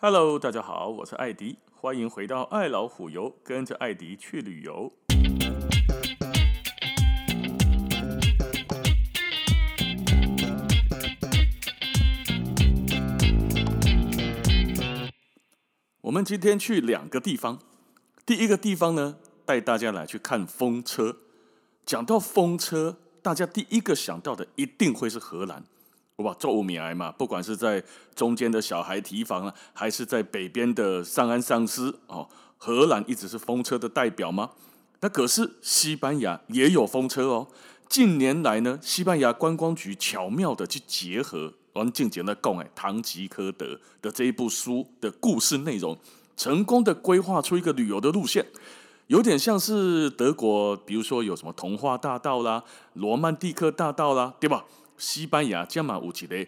Hello，大家好，我是艾迪，欢迎回到爱老虎游，跟着艾迪去旅游。我们今天去两个地方，第一个地方呢，带大家来去看风车。讲到风车，大家第一个想到的一定会是荷兰。哇，做五米癌嘛，不管是在中间的小孩提防啊，还是在北边的上岸上司哦，荷兰一直是风车的代表吗？那可是西班牙也有风车哦。近年来呢，西班牙观光局巧妙的去结合王静杰的讲哎，唐吉诃德的这一部书的故事内容，成功的规划出一个旅游的路线，有点像是德国，比如说有什么童话大道啦、罗曼蒂克大道啦，对吧？西班牙加马乌奇的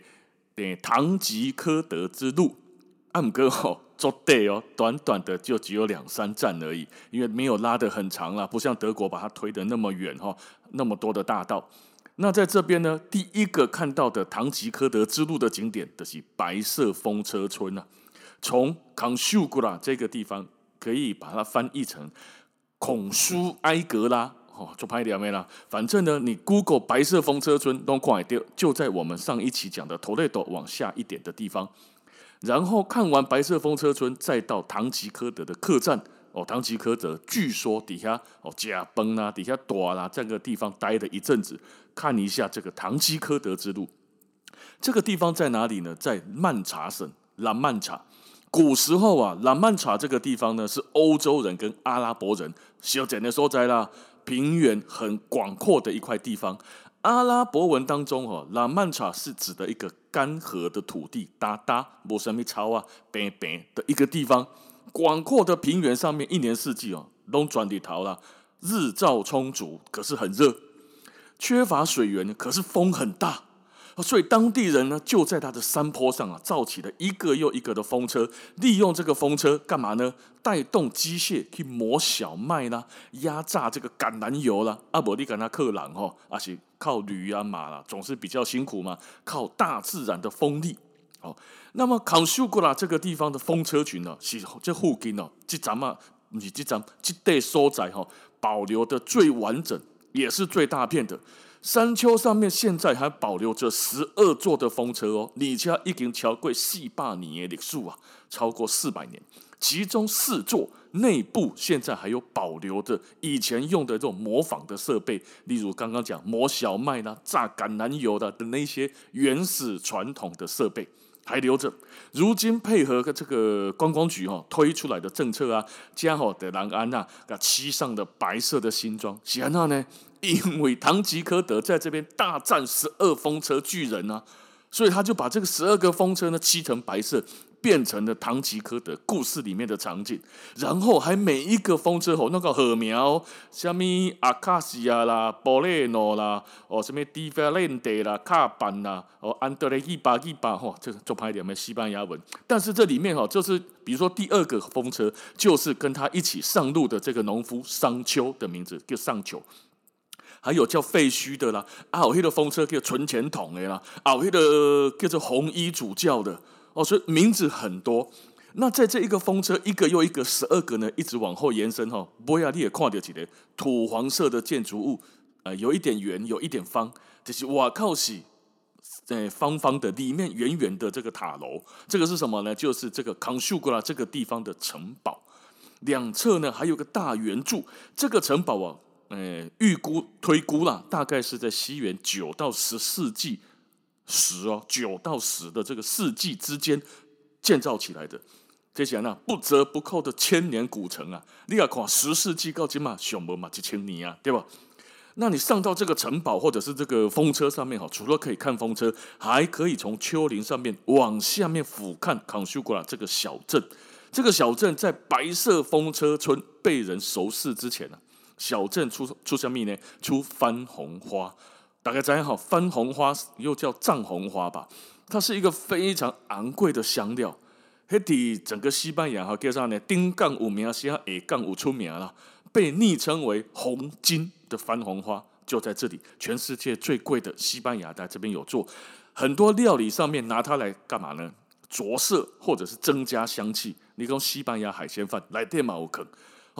唐吉诃德之路，暗哥吼作对哦，短短的就只有两三站而已，因为没有拉得很长啦，不像德国把它推得那么远哈，那么多的大道。那在这边呢，第一个看到的唐吉诃德之路的景点，就是白色风车村呐。从康秀古拉这个地方，可以把它翻译成孔苏埃格拉。哦，就拍一点没啦。反正呢，你 Google 白色风车村都快掉，就在我们上一期讲的托雷多往下一点的地方。然后看完白色风车村，再到唐吉诃德的客栈。哦，唐吉诃德据说底下哦驾崩啦，底下躲啦，这个地方待了一阵子，看一下这个唐吉诃德之路。这个地方在哪里呢？在曼查省拉曼查。古时候啊，拉曼查这个地方呢，是欧洲人跟阿拉伯人修建的所在啦。平原很广阔的一块地方，阿拉伯文当中哈，拉曼查是指的一个干涸的土地，哒哒没什么草啊，白白的一个地方。广阔的平原上面，一年四季哦，都转地桃啦，日照充足，可是很热，缺乏水源，可是风很大。所以当地人呢，就在他的山坡上啊，造起了一个又一个的风车，利用这个风车干嘛呢？带动机械去磨小麦啦，压榨这个橄榄油啦。阿伯利跟他克朗哈，而且靠驴啊马啦，总是比较辛苦嘛。靠大自然的风力。哦，那么康秀古拉这个地方的风车群呢，是这附近哦，这咱们你这咱这带所在哈，保留的最完整，也是最大片的。山丘上面现在还保留着十二座的风车哦，你家已经超过四百年的历史啊，超过四百年。其中四座内部现在还有保留的以前用的这种模仿的设备，例如刚刚讲磨小麦啦、榨橄榄油的的那些原始传统的设备还留着。如今配合这个观光局哈推出来的政策啊，加好的蓝安娜给漆上的白色的新装，然后呢？因为唐吉诃德在这边大战十二风车巨人啊，所以他就把这个十二个风车呢漆成白色，变成了唐吉诃德故事里面的场景。然后还每一个风车吼那个禾苗，什么阿卡西亚啦、波雷诺啦、哦什么迪法兰德啦、卡板啦、哦安德雷伊巴伊巴吼，这个做拍点没西班牙文。但是这里面哈，就是比如说第二个风车，就是跟他一起上路的这个农夫桑丘的名字，叫桑丘。还有叫废墟的啦，啊，有那个风车叫存钱筒的啦，啊，有那个叫做红衣主教的。哦，所以名字很多。那在这一个风车一个又一个十二个呢，一直往后延伸哈，不要你也看到几个土黄色的建筑物，呃，有一点圆，有一点方，就是哇靠西，呃，方方的里面圆圆的这个塔楼，这个是什么呢？就是这个康秀古拉这个地方的城堡，两侧呢还有个大圆柱，这个城堡啊。诶，预估推估啦，大概是在西元九到十世纪十哦，九到十的这个世纪之间建造起来的。这些呢，不折不扣的千年古城啊！你要看十世纪到今嘛，熊不嘛几千年啊，对吧？那你上到这个城堡或者是这个风车上面哈，除了可以看风车，还可以从丘陵上面往下面俯瞰康秀古拉这个小镇。这个小镇在白色风车村被人熟视之前呢、小镇出出什么呢？出番红花，大家知道好，番红花又叫藏红花吧。它是一个非常昂贵的香料。嘿，底整个西班牙哈，叫啥呢？丁杠五名，西亚 A 杠五出名了，被昵称为红金的番红花就在这里。全世界最贵的西班牙在这边有做很多料理，上面拿它来干嘛呢？着色或者是增加香气。你讲西班牙海鲜饭来电马可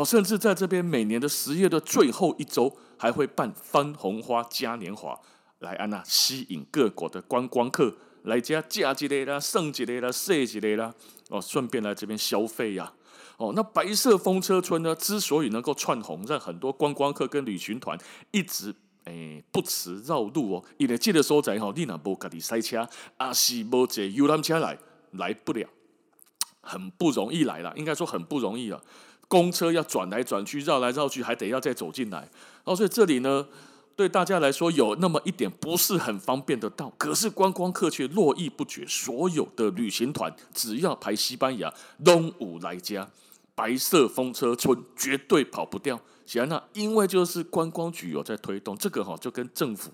哦，甚至在这边每年的十月的最后一周，还会办番红花嘉年华，来安那吸引各国的观光客来家假之类啦、圣之类啦、岁之类啦，哦，顺便来这边消费呀、啊。哦，那白色风车村呢，之所以能够窜红，让很多观光客跟旅行团一直诶、欸、不辞绕路哦，因为这个所在吼，你若无家己塞车，啊是无坐游览车来，来不了，很不容易来了，应该说很不容易了。公车要转来转去，绕来绕去，还得要再走进来。哦，所以这里呢，对大家来说有那么一点不是很方便的道，可是观光客却络绎不绝。所有的旅行团只要排西班牙，拢有来家白色风车村绝对跑不掉。显然，因为就是观光局有在推动这个哈，就跟政府。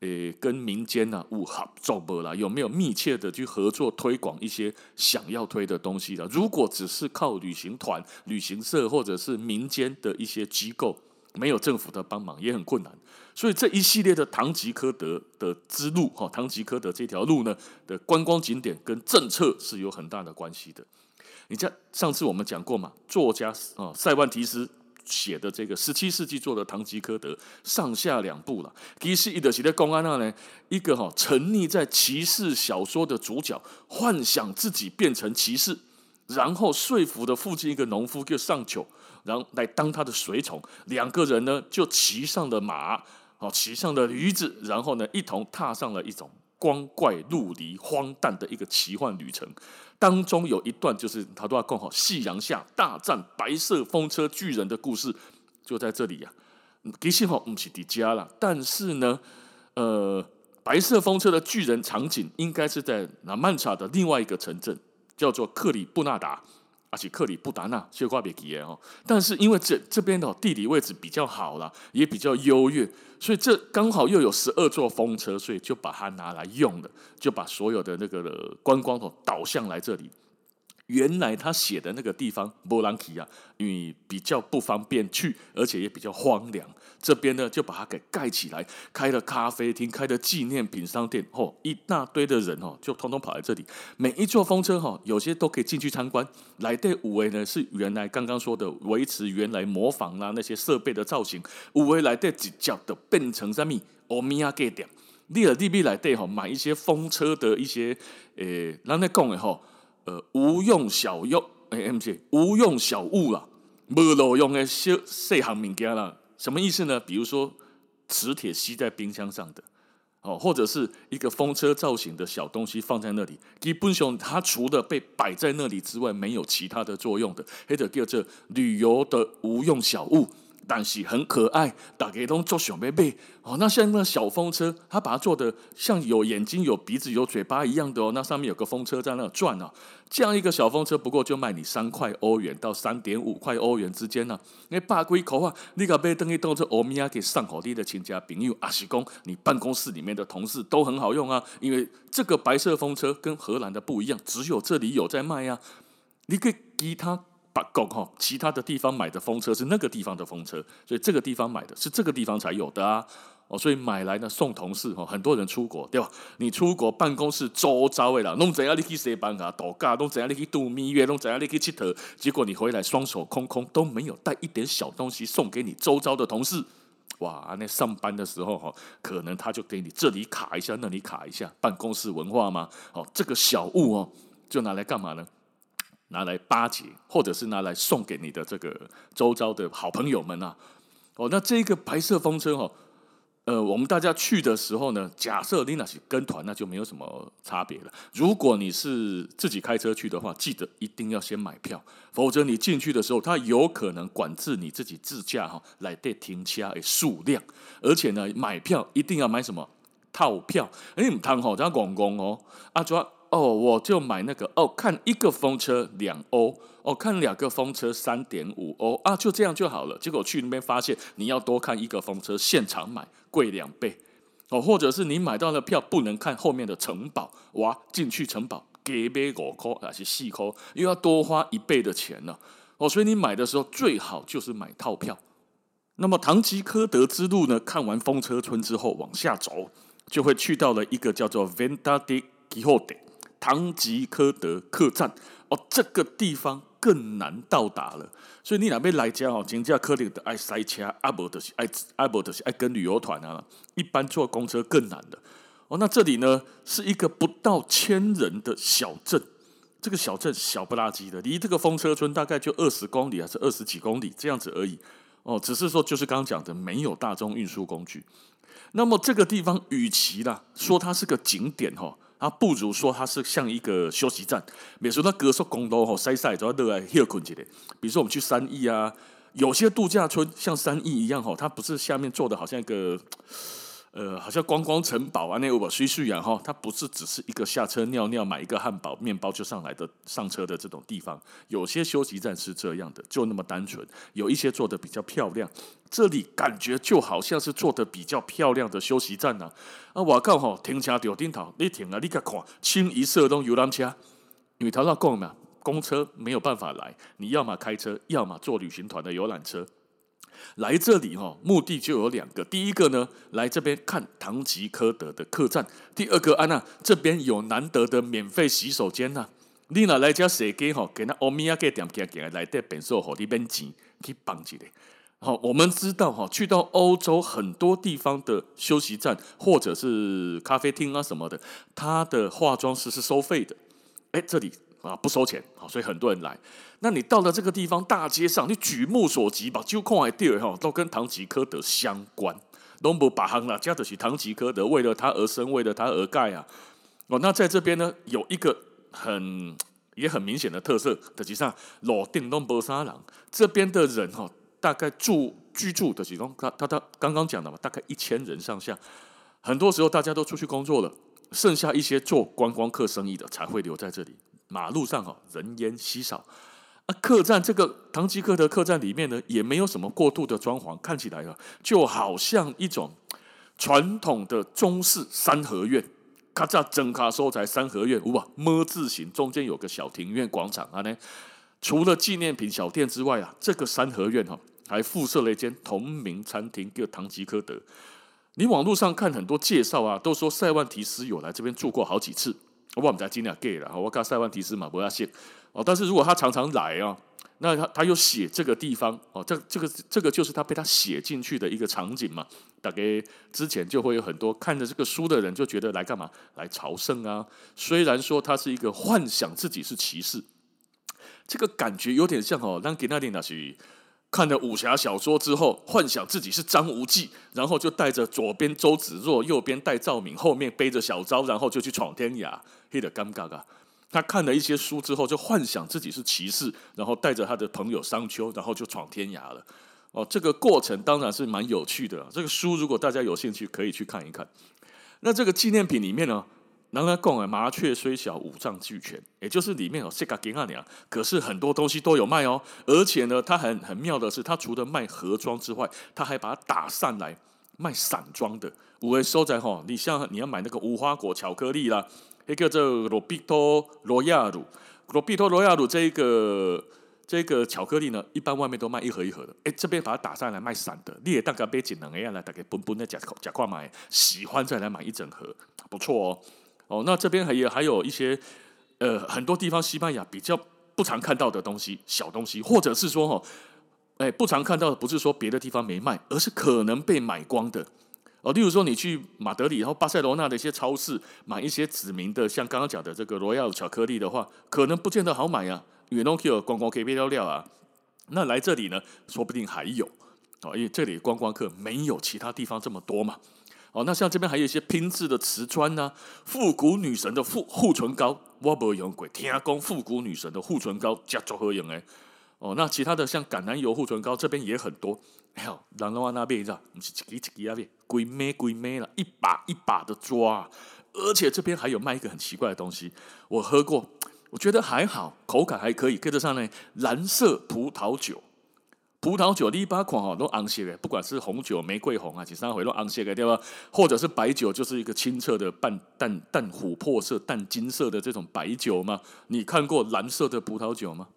诶，跟民间呐、啊，五合作不啦？有没有密切的去合作推广一些想要推的东西的？如果只是靠旅行团、旅行社或者是民间的一些机构，没有政府的帮忙也很困难。所以这一系列的唐吉诃德的之路，哈，唐吉诃德这条路呢的观光景点跟政策是有很大的关系的。你像上次我们讲过嘛，作家啊塞万提斯。写的这个十七世纪做的《唐吉诃德》上下两部了。其实一的写的公安那呢，一个哈沉溺在骑士小说的主角，幻想自己变成骑士，然后说服的附近一个农夫就上酒，然后来当他的随从。两个人呢就骑上了马，哦，骑上了驴子，然后呢一同踏上了一种光怪陆离、荒诞的一个奇幻旅程。当中有一段就是他都要讲好，夕阳下大战白色风车巨人的故事，就在这里呀、啊。其实哈不是迪迦了，但是呢，呃，白色风车的巨人场景应该是在那曼查的另外一个城镇，叫做克里布纳达。而且克里布达纳，谢瓜别记哦。但是因为这这边的地理位置比较好啦，也比较优越，所以这刚好又有十二座风车，所以就把它拿来用了，就把所有的那个观光头导向来这里。原来他写的那个地方波兰奇啊，因为比较不方便去，而且也比较荒凉。这边呢，就把它给盖起来，开了咖啡厅，开了纪念品商店，哦，一大堆的人哦，就通通跑来这里。每一座风车哈，有些都可以进去参观。来的五维呢，是原来刚刚说的维持原来模仿啊那些设备的造型。五维来的直接的变成什么？欧米亚给点，你尔利比来的哈，买一些风车的一些诶，咱在讲的哈。呃，无用小用，哎，M J，无用小物啦，无路用的小细项物件啦，什么意思呢？比如说磁铁吸在冰箱上的，哦，或者是一个风车造型的小东西放在那里，基本上它除了被摆在那里之外，没有其他的作用的，或者叫做旅游的无用小物。但是很可爱，大家都做小贝贝哦。那像那小风车，它把它做的像有眼睛、有鼻子、有嘴巴一样的哦。那上面有个风车在那转啊。这样一个小风车，不过就卖你三块欧元到三点五块欧元之间呢、啊。那八龟口啊，你可别等于当做欧米亚给上好地的亲家朋友阿西公，你办公室里面的同事都很好用啊。因为这个白色风车跟荷兰的不一样，只有这里有在卖呀、啊。你可以给他。把够哈，其他的地方买的风车是那个地方的风车，所以这个地方买的是这个地方才有的啊。哦，所以买来呢送同事哈，很多人出国对吧？你出国办公室周遭的啦，弄怎样你去上班啊？度假弄怎样你去度蜜月？弄怎样你去佚佗？结果你回来双手空空，都没有带一点小东西送给你周遭的同事。哇，那上班的时候哈，可能他就给你这里卡一下，那里卡一下，办公室文化吗？哦，这个小物哦，就拿来干嘛呢？拿来巴结，或者是拿来送给你的这个周遭的好朋友们啊。哦，那这个白色风车哦，呃，我们大家去的时候呢，假设你那是跟团，那就没有什么差别了。如果你是自己开车去的话，记得一定要先买票，否则你进去的时候，它有可能管制你自己自驾哈来的停车的数量。而且呢，买票一定要买什么套票？哎，唔通吼，这样讲讲哦，啊，主要。哦，我就买那个哦，看一个风车两欧，哦，看两个风车三点五欧啊，就这样就好了。结果去那边发现，你要多看一个风车，现场买贵两倍哦，或者是你买到了票不能看后面的城堡，哇，进去城堡给买五块还是四块，又要多花一倍的钱呢。哦，所以你买的时候最好就是买套票。那么唐吉诃德之路呢，看完风车村之后往下走，就会去到了一个叫做 Venta di Quixote。唐吉诃德客栈哦，这个地方更难到达了。所以你那边来家哦，真正可能的爱塞车，阿伯的是爱阿伯的是爱跟旅游团啊，一般坐公车更难的哦。那这里呢是一个不到千人的小镇，这个小镇小不拉几的，离这个风车村大概就二十公里还是二十几公里这样子而已哦。只是说就是刚刚讲的没有大众运输工具。那么这个地方与其啦说它是个景点哈。啊不如说它是像一个休息站，比如说那高速公路吼，塞塞主要都来休困起来。比如说我们去三义啊，有些度假村像三义一样吼，它不是下面做的好像一个。呃，好像观光城堡啊，那我随序啊哈，它不是只是一个下车尿尿、买一个汉堡、面包就上来的上车的这种地方。有些休息站是这样的，就那么单纯。有一些做的比较漂亮，这里感觉就好像是做的比较漂亮的休息站呐。啊，我靠吼，停车掉顶头，你停啊，你看看，清一色都游览车，因为他那讲嘛，公车没有办法来，你要么开车，要么坐旅行团的游览车。来这里哈，目的就有两个。第一个呢，来这边看唐吉诃德的客栈；第二个，安娜这边有难得的免费洗手间呐。你哪来家洗机哈？给那欧米亚给点点点来带本寿和那边钱去绑起来。好，我们知道哈，去到欧洲很多地方的休息站或者是咖啡厅啊什么的，它的化妆师是收费的。哎，这里。啊，不收钱，好，所以很多人来。那你到了这个地方，大街上，你举目所及吧，就看来地儿哈，都跟唐吉诃德相关。东部把行了，加的是唐吉诃德，为了他而生，为了他而盖啊。哦，那在这边呢，有一个很也很明显的特色，实际上老定东波沙朗这边的人哈，大概住居住的其中，他他他刚刚讲的嘛，大概一千人上下。很多时候大家都出去工作了，剩下一些做观光客生意的才会留在这里。马路上哈，人烟稀少啊。客栈这个唐吉诃德客栈里面呢，也没有什么过度的装潢，看起来啊，就好像一种传统的中式三合院。咔嚓，整卡收在三合院，哇，么字形，中间有个小庭院广场啊呢。除了纪念品小店之外啊，这个三合院哈，还附设了一间同名餐厅，叫唐吉诃德。你网络上看很多介绍啊，都说塞万提斯有来这边住过好几次。我们在尽量给了，我看塞万提斯嘛不要写哦。但是如果他常常来啊，那他他又写这个地方哦，这这个这个就是他被他写进去的一个场景嘛。大概之前就会有很多看着这个书的人就觉得来干嘛？来朝圣啊。虽然说他是一个幻想自己是骑士，这个感觉有点像哦，让给那点那些。看了武侠小说之后，幻想自己是张无忌，然后就带着左边周芷若，右边戴赵敏，后面背着小昭，然后就去闯天涯，黑的尴尬啊！他看了一些书之后，就幻想自己是骑士，然后带着他的朋友商丘，然后就闯天涯了。哦，这个过程当然是蛮有趣的。这个书如果大家有兴趣，可以去看一看。那这个纪念品里面呢？人家讲啊，麻雀虽小，五脏俱全，也就是里面有四个金阿娘，可是很多东西都有卖哦。而且呢，它很很妙的是，它除了卖盒装之外，它还把它打散来卖散装的。五位收在哈，你像你要买那个无花果巧克力啦，一个这罗比托罗亚鲁，罗比托罗亚鲁这一个这个巧克力呢，一般外面都卖一盒一盒的，哎，这边把它打上来卖散的，你也大概别锦能一样来，大概本本的假假块买，喜欢再来买一整盒，不错哦。哦，那这边还有还有一些，呃，很多地方西班牙比较不常看到的东西，小东西，或者是说哈，哎，不常看到的不是说别的地方没卖，而是可能被买光的。哦，例如说你去马德里，然后巴塞罗那的一些超市买一些指名的，像刚刚讲的这个罗亚巧克力的话，可能不见得好买啊，因为 Nokia 观光可以被料料啊。那来这里呢，说不定还有哦，因为这里观光客没有其他地方这么多嘛。哦，那像这边还有一些拼制的瓷砖呐、啊，复古女神的护护唇膏，我不用贵，听讲复古女神的护唇膏加做合用诶。哦，那其他的像橄榄油护唇膏这边也很多，哎呦，然后那边你知道，不是一支一支那边，鬼咩鬼咩了，一把一把的抓，而且这边还有卖一个很奇怪的东西，我喝过，我觉得还好，口感还可以，跟得上呢，蓝色葡萄酒。葡萄酒一般款哈都红色的，不管是红酒、玫瑰红啊，其实会都红色的，对吧？或者是白酒，就是一个清澈的淡淡淡琥珀色、淡金色的这种白酒吗？你看过蓝色的葡萄酒吗？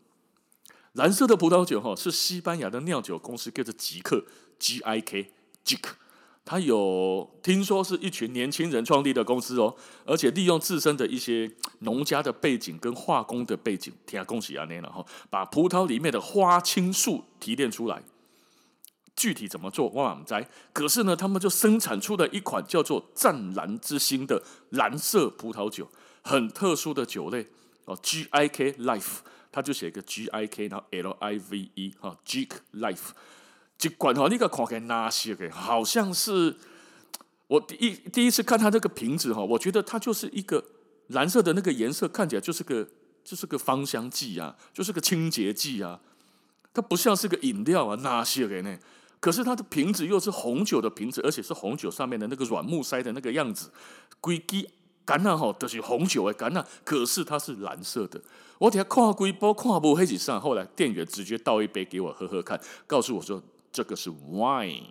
蓝色的葡萄酒哈是西班牙的酿酒公司叫做吉克 G I K G I 他有听说是一群年轻人创立的公司哦，而且利用自身的一些农家的背景跟化工的背景，天啊，恭喜啊那然后把葡萄里面的花青素提炼出来。具体怎么做，我不知。可是呢，他们就生产出了一款叫做“湛蓝之星”的蓝色葡萄酒，很特殊的酒类哦，G I K Life，他就写一个 G I K，然后 L I V E 哈，Gick Life。这罐哈，那个看起来哪些个？好像是我第一第一次看它这个瓶子哈，我觉得它就是一个蓝色的那个颜色，看起来就是个就是个芳香剂啊，就是个清洁剂啊。它不像是个饮料啊，哪些个呢？可是它的瓶子又是红酒的瓶子，而且是红酒上面的那个软木塞的那个样子，规支橄榄哈都是红酒的橄榄，可是它是蓝色的。我底下看规包看不黑几上，后来店员直接倒一杯给我喝喝看，告诉我说。这个是 wine，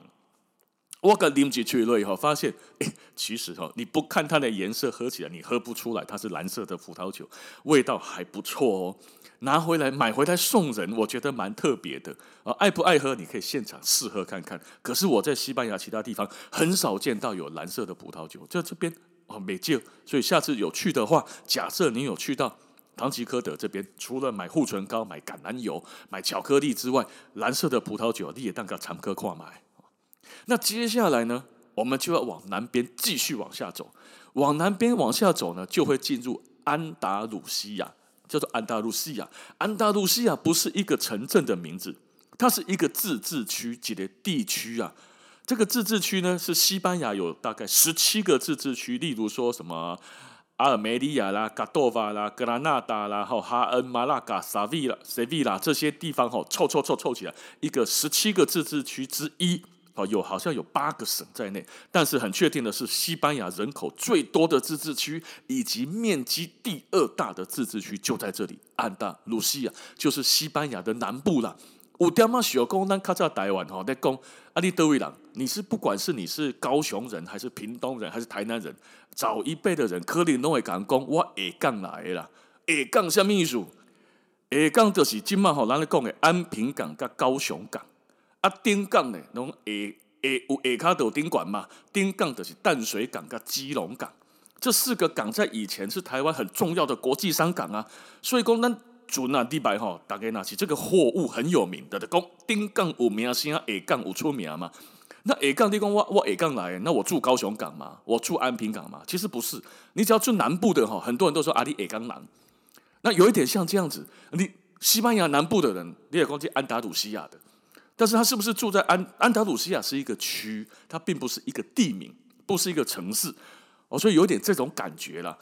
我刚啉进去了以后，发现，哎，其实哈，你不看它的颜色，喝起来你喝不出来它是蓝色的葡萄酒，味道还不错哦。拿回来买回来送人，我觉得蛮特别的啊。爱不爱喝，你可以现场试喝看看。可是我在西班牙其他地方很少见到有蓝色的葡萄酒，在这边哦没见，所以下次有去的话，假设你有去到。唐吉诃德这边除了买护唇膏、买橄榄油、买巧克力之外，蓝色的葡萄酒你也当个常客跨买。那接下来呢，我们就要往南边继续往下走，往南边往下走呢，就会进入安达鲁西亚，叫做安达鲁西亚。安达鲁西亚不是一个城镇的名字，它是一个自治区，几个地区啊。这个自治区呢，是西班牙有大概十七个自治区，例如说什么。阿尔梅利亚啦、加多瓦啦、格拉纳达啦、哈哈恩、马拉嘎、萨维拉、塞维拉这些地方，哈凑凑凑凑起来，一个十七个自治区之一，哦，有好像有八个省在内，但是很确定的是，西班牙人口最多的自治区以及面积第二大的自治区就在这里，安达卢西亚就是西班牙的南部了。有点仔小讲，咱较早台湾吼在讲，啊，你叨位人？你是不管是你是高雄人，还是屏东人，还是台南人，早一辈的人可能拢会讲，讲我下港来的啦。下港什么意思？下港就是今麦吼，咱咧讲的安平港甲高雄港。啊，顶港呢，拢下下有下骹有顶管嘛？顶港就是淡水港甲基隆港，这四个港在以前是台湾很重要的国际商港啊，所以讲咱。主那地白哈，大概那起这个货物很有名的，的讲丁港有名声，下港有出名嘛？那下港地讲我我下港来，那我住高雄港嘛？我住安平港嘛？其实不是，你只要住南部的哈，很多人都说阿里下港南。那有一点像这样子，你西班牙南部的人，你也讲是安达鲁西亚的，但是他是不是住在安安达鲁西亚是一个区，它并不是一个地名，不是一个城市，哦，所以有点这种感觉啦。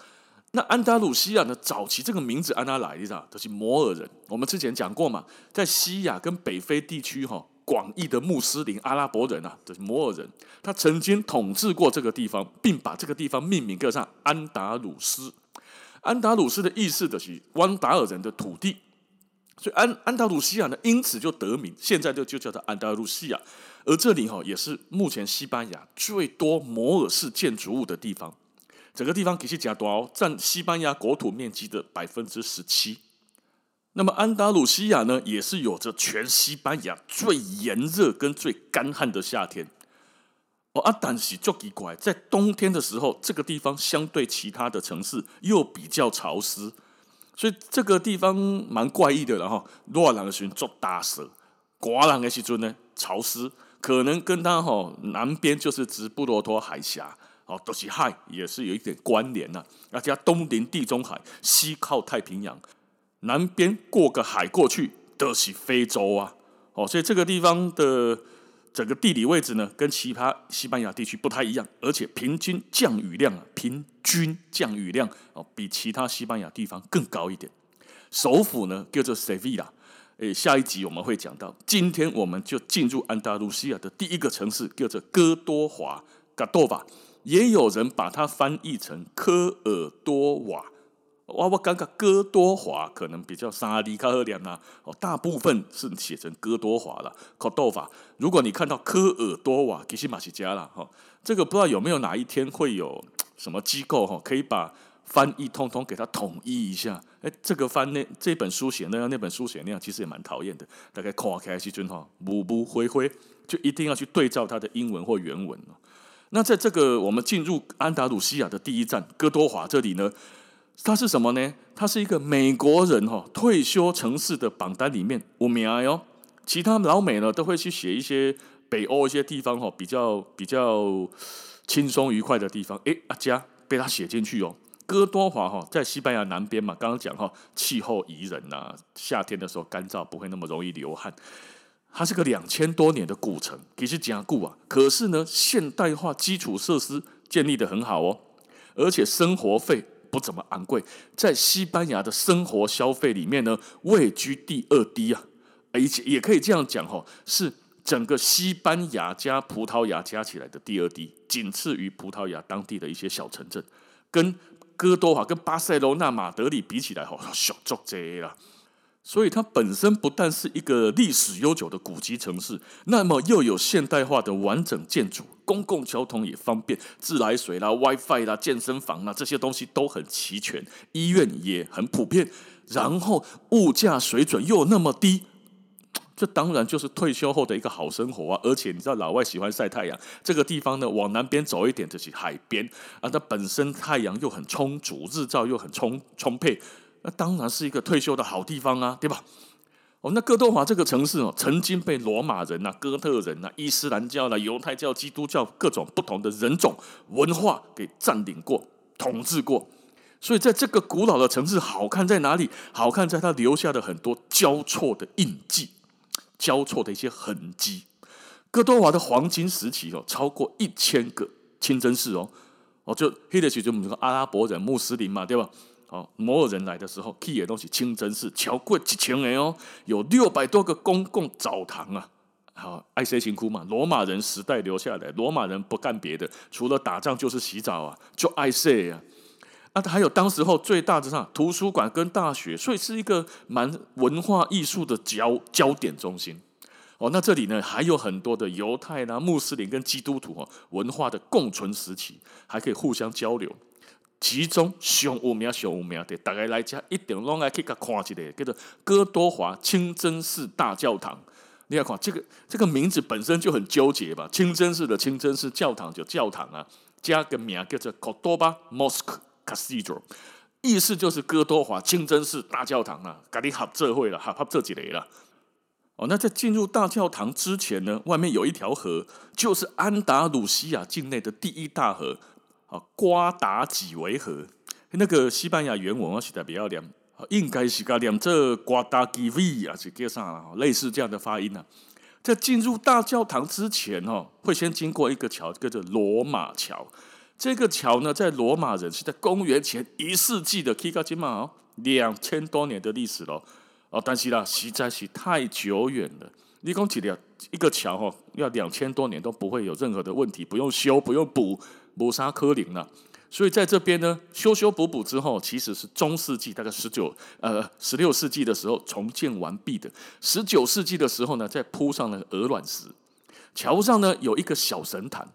那安达鲁西亚呢？早期这个名字安哪来的？都是摩尔人。我们之前讲过嘛，在西亚跟北非地区哈，广义的穆斯林阿拉伯人啊，这是摩尔人。他曾经统治过这个地方，并把这个地方命名叫上安达鲁斯。安达鲁斯的意思就是汪达尔人的土地，所以安安达鲁西亚呢，因此就得名，现在就就叫做安达鲁西亚。而这里哈，也是目前西班牙最多摩尔式建筑物的地方。整个地方其实加多哦，占西班牙国土面积的百分之十七。那么安达鲁西亚呢，也是有着全西班牙最炎热跟最干旱的夏天。哦，啊，但是就奇怪，在冬天的时候，这个地方相对其他的城市又比较潮湿，所以这个地方蛮怪异的。然后热浪的时候做大蛇，刮浪的时候呢潮湿，可能跟它哈南边就是直布罗陀海峡。哦，都是海，也是有一点关联呐。而且东临地中海，西靠太平洋，南边过个海过去都是非洲啊。哦，所以这个地方的整个地理位置呢，跟其他西班牙地区不太一样，而且平均降雨量啊，平均降雨量哦，比其他西班牙地方更高一点。首府呢叫做塞维拉，诶，下一集我们会讲到。今天我们就进入安达卢西亚的第一个城市，叫做哥多华，嘎多瓦。也有人把它翻译成科尔多瓦，哇，我感觉哥多华可能比较沙利卡赫连呐，哦，大部分是写成哥多华了，科多瓦。如果你看到科尔多瓦，其实马西加了哈，这个不知道有没有哪一天会有 什么机构哈，可以把翻译通通给它统一一下。哎，这个翻那这本书写那样，那本书写那样，其实也蛮讨厌的。大概看开始就哈，不不灰灰，就一定要去对照它的英文或原文那在这个我们进入安达鲁西亚的第一站哥多华这里呢，它是什么呢？它是一个美国人哈退休城市的榜单里面五名哟。其他老美呢都会去写一些北欧一些地方哈比较比较轻松愉快的地方。诶，阿加被他写进去哦。哥多华哈在西班牙南边嘛，刚刚讲哈气候宜人呐，夏天的时候干燥，不会那么容易流汗。它是个两千多年的古城，其实加固啊。可是呢，现代化基础设施建立得很好哦，而且生活费不怎么昂贵，在西班牙的生活消费里面呢，位居第二低啊。而且也可以这样讲哈，是整个西班牙加葡萄牙加起来的第二低，仅次于葡萄牙当地的一些小城镇，跟哥多华、跟巴塞罗那、马德里比起来，哈，小足这啦。所以它本身不但是一个历史悠久的古籍城市，那么又有现代化的完整建筑，公共交通也方便，自来水啦、WiFi 啦、健身房啦这些东西都很齐全，医院也很普遍，然后物价水准又那么低，这当然就是退休后的一个好生活啊！而且你知道老外喜欢晒太阳，这个地方呢往南边走一点就是海边啊，它本身太阳又很充足，日照又很充充沛。那当然是一个退休的好地方啊，对吧？哦，那哥多华这个城市哦，曾经被罗马人呐、哥特人呐、伊斯兰教啦、犹太教、基督教各种不同的人种文化给占领过、统治过。所以，在这个古老的城市，好看在哪里？好看在它留下的很多交错的印记、交错的一些痕迹。哥多华的黄金时期哦，超过一千个清真寺哦，哦，就黑的，就我们说阿拉伯人、穆斯林嘛，对吧？哦，摩尔人来的时候，去的东西清真寺，超过几千人哦，有六百多个公共澡堂啊。好，爱谁辛苦嘛，罗马人时代留下来，罗马人不干别的，除了打仗就是洗澡啊，就爱谁啊。啊，还有当时候最大的上图书馆跟大学，所以是一个蛮文化艺术的焦焦点中心。哦，那这里呢还有很多的犹太啦、穆斯林跟基督徒哦，文化的共存时期，还可以互相交流。其中上有名、上有名的，大家来讲一定拢爱去甲看一下，叫做哥多华清真寺大教堂。你要看这个这个名字本身就很纠结吧？清真寺的清真寺，教堂就教堂啊，加个名叫做 Cordoba Mosque Cathedral，意思就是哥多华清真寺大教堂啊，赶紧合这会了，合合这几类了。哦，那在进入大教堂之前呢，外面有一条河，就是安达鲁西亚境内的第一大河。瓜达几维河，那个西班牙原文我写的比较凉，应该是个念这瓜达几维啊，是叫啥？类似这样的发音呢、啊。在进入大教堂之前哦，会先经过一个桥，叫做罗马桥。这个桥呢，在罗马人是在公元前一世纪的，起到今嘛哦，两千多年的历史了哦。但是啦，实在是太久远了。你讲起来一个桥哦，要两千多年都不会有任何的问题，不用修，不用补。摩沙科林了，所以在这边呢，修修补补之后，其实是中世纪大概十九呃十六世纪的时候重建完毕的。十九世纪的时候呢，再铺上了鹅卵石。桥上呢有一个小神坛，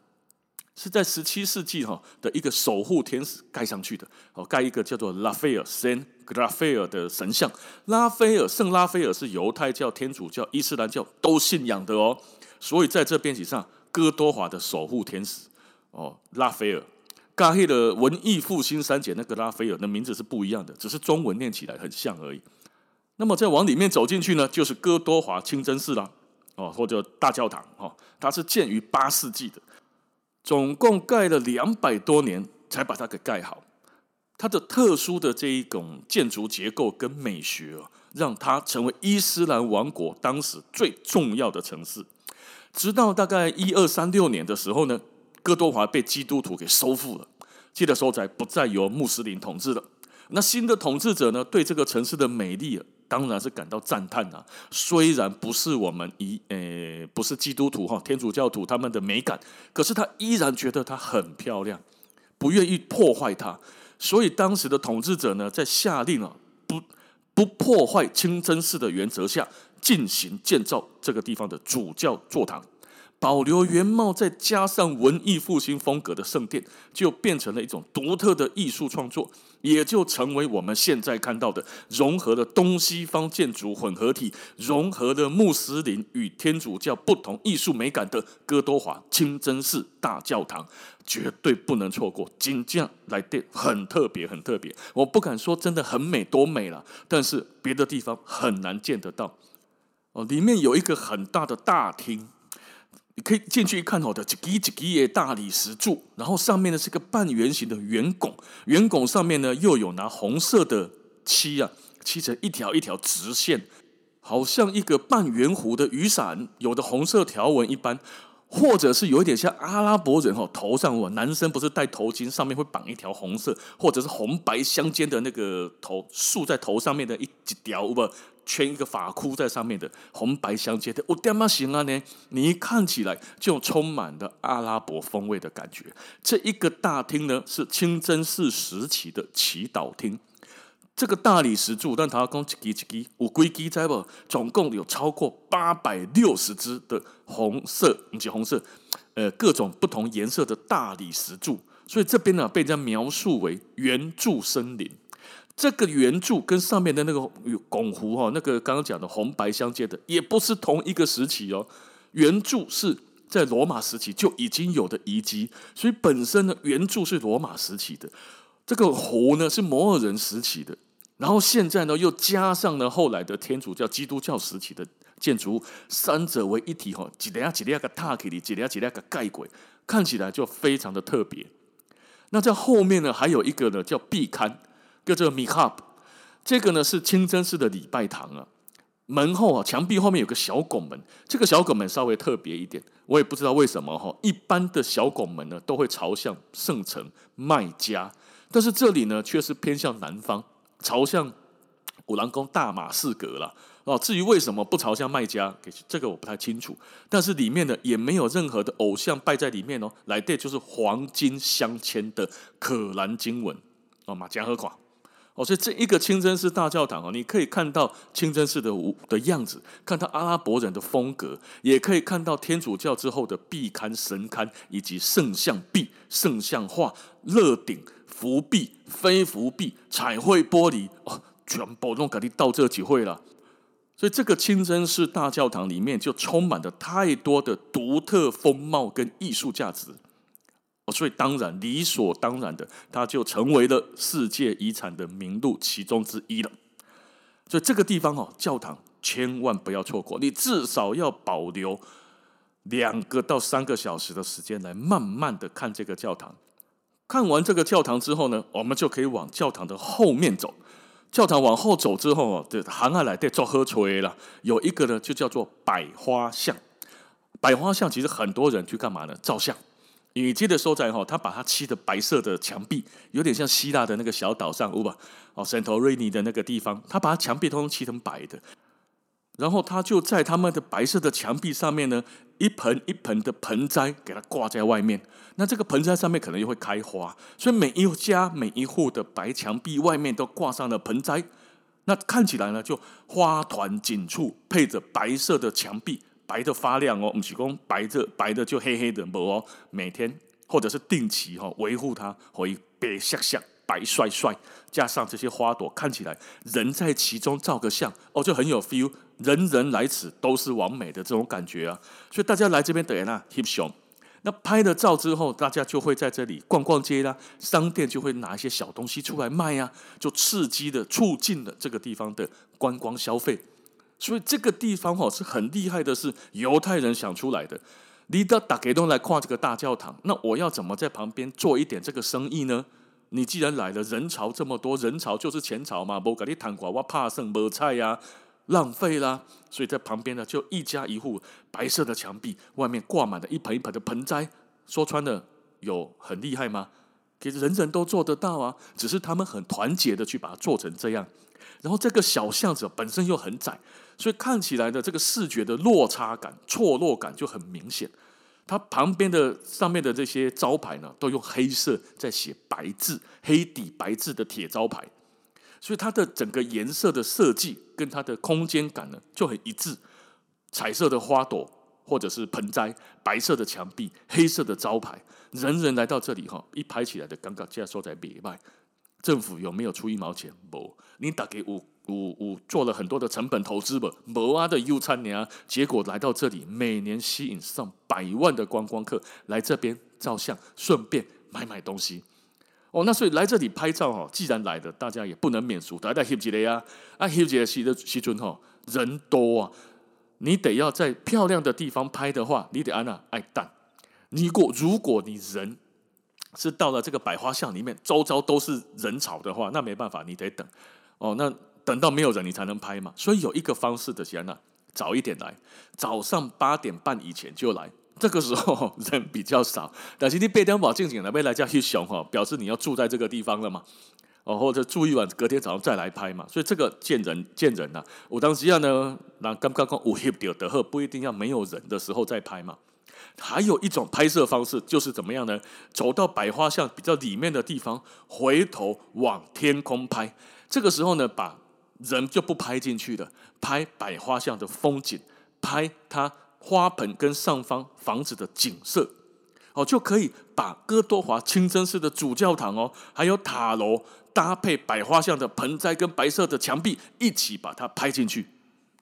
是在十七世纪哈的一个守护天使盖上去的。哦，盖一个叫做拉斐尔圣拉斐尔的神像。拉斐尔圣拉斐尔是犹太教、天主教、伊斯兰教都信仰的哦，所以在这边上哥多华的守护天使。哦，拉斐尔，加黑的文艺复兴三杰那个拉斐尔的名字是不一样的，只是中文念起来很像而已。那么再往里面走进去呢，就是哥多华清真寺啦，哦，或者大教堂哦，它是建于八世纪的，总共盖了两百多年才把它给盖好。它的特殊的这一种建筑结构跟美学，让它成为伊斯兰王国当时最重要的城市。直到大概一二三六年的时候呢。哥多华被基督徒给收复了，这个时候才不再由穆斯林统治了。那新的统治者呢，对这个城市的美丽，当然是感到赞叹啊。虽然不是我们一呃，不是基督徒哈，天主教徒他们的美感，可是他依然觉得它很漂亮，不愿意破坏它。所以当时的统治者呢，在下令啊，不不破坏清真寺的原则下，进行建造这个地方的主教座堂。保留原貌，再加上文艺复兴风格的圣殿，就变成了一种独特的艺术创作，也就成为我们现在看到的融合了东西方建筑混合体，融合了穆斯林与天主教不同艺术美感的哥多华清真寺大教堂，绝对不能错过。金匠来电很特别，很特别。我不敢说真的很美，多美了，但是别的地方很难见得到。哦，里面有一个很大的大厅。可以进去一看，好的，几几几几页大理石柱，然后上面呢是个半圆形的圆拱，圆拱上面呢又有拿红色的漆啊，漆成一条一条直线，好像一个半圆弧的雨伞，有的红色条纹一般，或者是有一点像阿拉伯人哦，头上哦，男生不是戴头巾，上面会绑一条红色，或者是红白相间的那个头竖在头上面的一几条不。圈一个发箍在上面的红白相间的，我干嘛行啊呢？你一看起来就充满了阿拉伯风味的感觉。这一个大厅呢，是清真寺时期的祈祷厅。这个大理石柱，但它共几几几五几几在不？总共有超过八百六十支的红色，以及红色，呃，各种不同颜色的大理石柱。所以这边呢，被人家描述为圆柱森林。这个圆柱跟上面的那个拱弧哈，那个刚刚讲的红白相间的，也不是同一个时期哦。圆柱是在罗马时期就已经有的遗迹，所以本身呢，圆柱是罗马时期的。这个弧呢是摩尔人时期的，然后现在呢又加上了后来的天主教、基督教时期的建筑物，三者为一体哈，几两几两个塔克里，几两几两个盖轨，看起来就非常的特别。那在后面呢，还有一个呢叫壁龛。就这个米哈，这个呢是清真寺的礼拜堂啊。门后啊，墙壁后面有个小拱门，这个小拱门稍微特别一点，我也不知道为什么哈。一般的小拱门呢都会朝向圣城麦加，但是这里呢却是偏向南方，朝向五郎宫大马士革了哦。至于为什么不朝向麦加，这个我不太清楚。但是里面呢也没有任何的偶像拜在里面哦，来的就是黄金镶嵌的可兰经文哦，马加和寡。哦，所以这一个清真寺大教堂哦，你可以看到清真寺的的样子，看到阿拉伯人的风格，也可以看到天主教之后的壁龛、神龛以及圣像壁、圣像画、乐顶、扶壁、非扶壁、彩绘玻璃哦，全部都给你到这几会了。所以这个清真寺大教堂里面就充满了太多的独特风貌跟艺术价值。所以当然理所当然的，它就成为了世界遗产的名录其中之一了。所以这个地方哦，教堂千万不要错过，你至少要保留两个到三个小时的时间来慢慢的看这个教堂。看完这个教堂之后呢，我们就可以往教堂的后面走。教堂往后走之后哦，这行下来得做喝吹了。有一个呢，就叫做百花巷。百花巷其实很多人去干嘛呢？照相。你记得说在哈，他把它漆的白色的墙壁，有点像希腊的那个小岛上，哦不，哦，圣托瑞尼的那个地方，他把墙壁都漆成白的，然后他就在他们的白色的墙壁上面呢，一盆一盆的盆栽给它挂在外面，那这个盆栽上面可能又会开花，所以每一家每一户的白墙壁外面都挂上了盆栽，那看起来呢就花团锦簇，配着白色的墙壁。白的发亮哦，不是说白的白的就黑黑的，不哦，每天或者是定期哈维护它，可以白闪闪、白帅帅，加上这些花朵，看起来人在其中照个相哦，就很有 feel，人人来此都是完美的这种感觉啊。所以大家来这边等下翕相，那拍了照之后，大家就会在这里逛逛街啦，商店就会拿一些小东西出来卖呀，就刺激的促进了这个地方的观光消费。所以这个地方哈是很厉害的，是犹太人想出来的。你到大给东来跨这个大教堂，那我要怎么在旁边做一点这个生意呢？你既然来了，人潮这么多，人潮就是钱潮嘛。不给你谈瓜，我怕剩没菜呀，浪费啦。所以在旁边呢，就一家一户白色的墙壁，外面挂满了一盆一盆的盆栽。说穿了，有很厉害吗？其实人人都做得到啊，只是他们很团结的去把它做成这样。然后这个小巷子本身又很窄，所以看起来的这个视觉的落差感、错落感就很明显。它旁边的上面的这些招牌呢，都用黑色在写白字，黑底白字的铁招牌，所以它的整个颜色的设计跟它的空间感呢就很一致。彩色的花朵、或者是盆栽，白色的墙壁，黑色的招牌，人人来到这里哈，一拍起来的刚刚这样说在别卖，政府有没有出一毛钱？不，你打给我五五做了很多的成本投资吧，没啊的优餐年，结果来到这里，每年吸引上百万的观光客来这边照相，顺便买买东西。哦，那所以来这里拍照哈，既然来的，大家也不能免俗，大家翕几个呀？啊，翕几个时的时阵哈，人多啊。你得要在漂亮的地方拍的话，你得安娜爱蛋。如果如果你人是到了这个百花巷里面，周遭都是人潮的话，那没办法，你得等。哦，那等到没有人，你才能拍嘛。所以有一个方式的，先呢，早一点来，早上八点半以前就来，这个时候 人比较少。但是你八点半进前来，未来叫翕相哈，表示你要住在这个地方了嘛。哦，或者住一晚，隔天早上再来拍嘛，所以这个见人见人呐。我当时要呢，那刚刚刚有翕到的话，不一定要没有人的时候再拍嘛。还有一种拍摄方式，就是怎么样呢？走到百花巷比较里面的地方，回头往天空拍。这个时候呢，把人就不拍进去了，拍百花巷的风景，拍它花盆跟上方房子的景色。哦，就可以把哥多华清真寺的主教堂哦，还有塔楼搭配百花巷的盆栽跟白色的墙壁一起把它拍进去。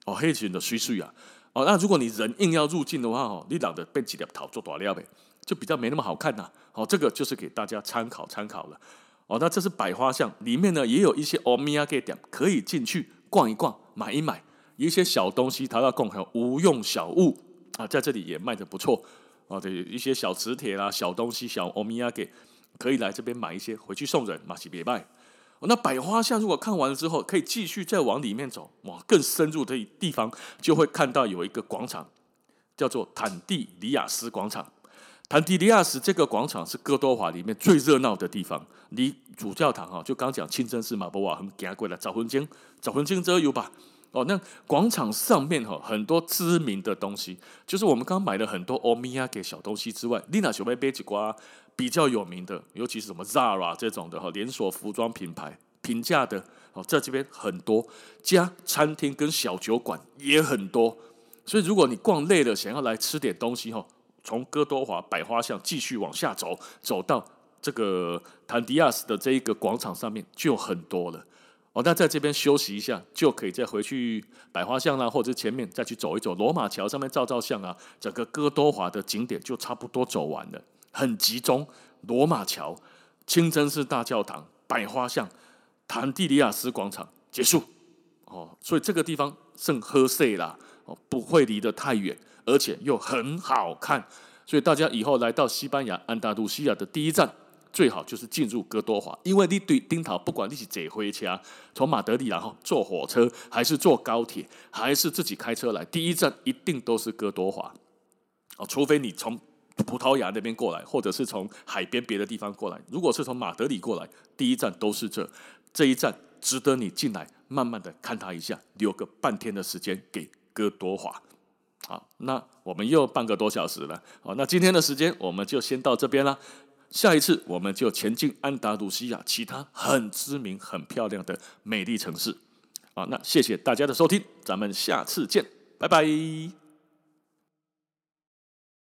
哦，黑群的水水啊。哦，那如果你人硬要入镜的话哦，你懒得被几条桃做大料呗，就比较没那么好看呐。哦，这个就是给大家参考参考了。哦，那这是百花巷里面呢，也有一些欧米亚给点可以进去逛一逛，买一买一些小东西，淘到共还有无用小物啊，在这里也卖得不错。哦，对，一些小磁铁啦、小东西、小欧米亚给，可以来这边买一些回去送人，马西别卖。那百花巷如果看完了之后，可以继续再往里面走，哇，更深入的地方就会看到有一个广场，叫做坦蒂里亚斯广场。坦蒂里亚斯这个广场是哥多华里面最热闹的地方，离主教堂哈，就刚讲清真寺马博瓦很行过来，早婚经，早婚经这有吧？哦，那广场上面哈很多知名的东西，就是我们刚买了很多欧米亚给小东西之外，丽娜小贝贝吉瓜比较有名的，尤其是什么 Zara 这种的哈连锁服装品牌，平价的哦，在这边很多家餐厅跟小酒馆也很多，所以如果你逛累了，想要来吃点东西哈，从哥多华百花巷继续往下走，走到这个坦迪亚斯的这一个广场上面就很多了。哦，那在这边休息一下，就可以再回去百花巷啦，或者前面再去走一走罗马桥上面照照相啊。整个哥多华的景点就差不多走完了，很集中。罗马桥、清真寺大教堂、百花巷、坦蒂里亚斯广场结束。哦，所以这个地方甚合适啦，哦，不会离得太远，而且又很好看。所以大家以后来到西班牙安达卢西亚的第一站。最好就是进入哥多华，因为你对丁桃，不管你是坐火车从马德里，然后坐火车，还是坐高铁，还是自己开车来，第一站一定都是哥多华。哦，除非你从葡萄牙那边过来，或者是从海边别的地方过来。如果是从马德里过来，第一站都是这。这一站值得你进来，慢慢的看它一下，留个半天的时间给哥多华。好，那我们又半个多小时了。好，那今天的时间我们就先到这边了。下一次我们就前进安达鲁西亚其他很知名、很漂亮的美丽城市。好，那谢谢大家的收听，咱们下次见，拜拜。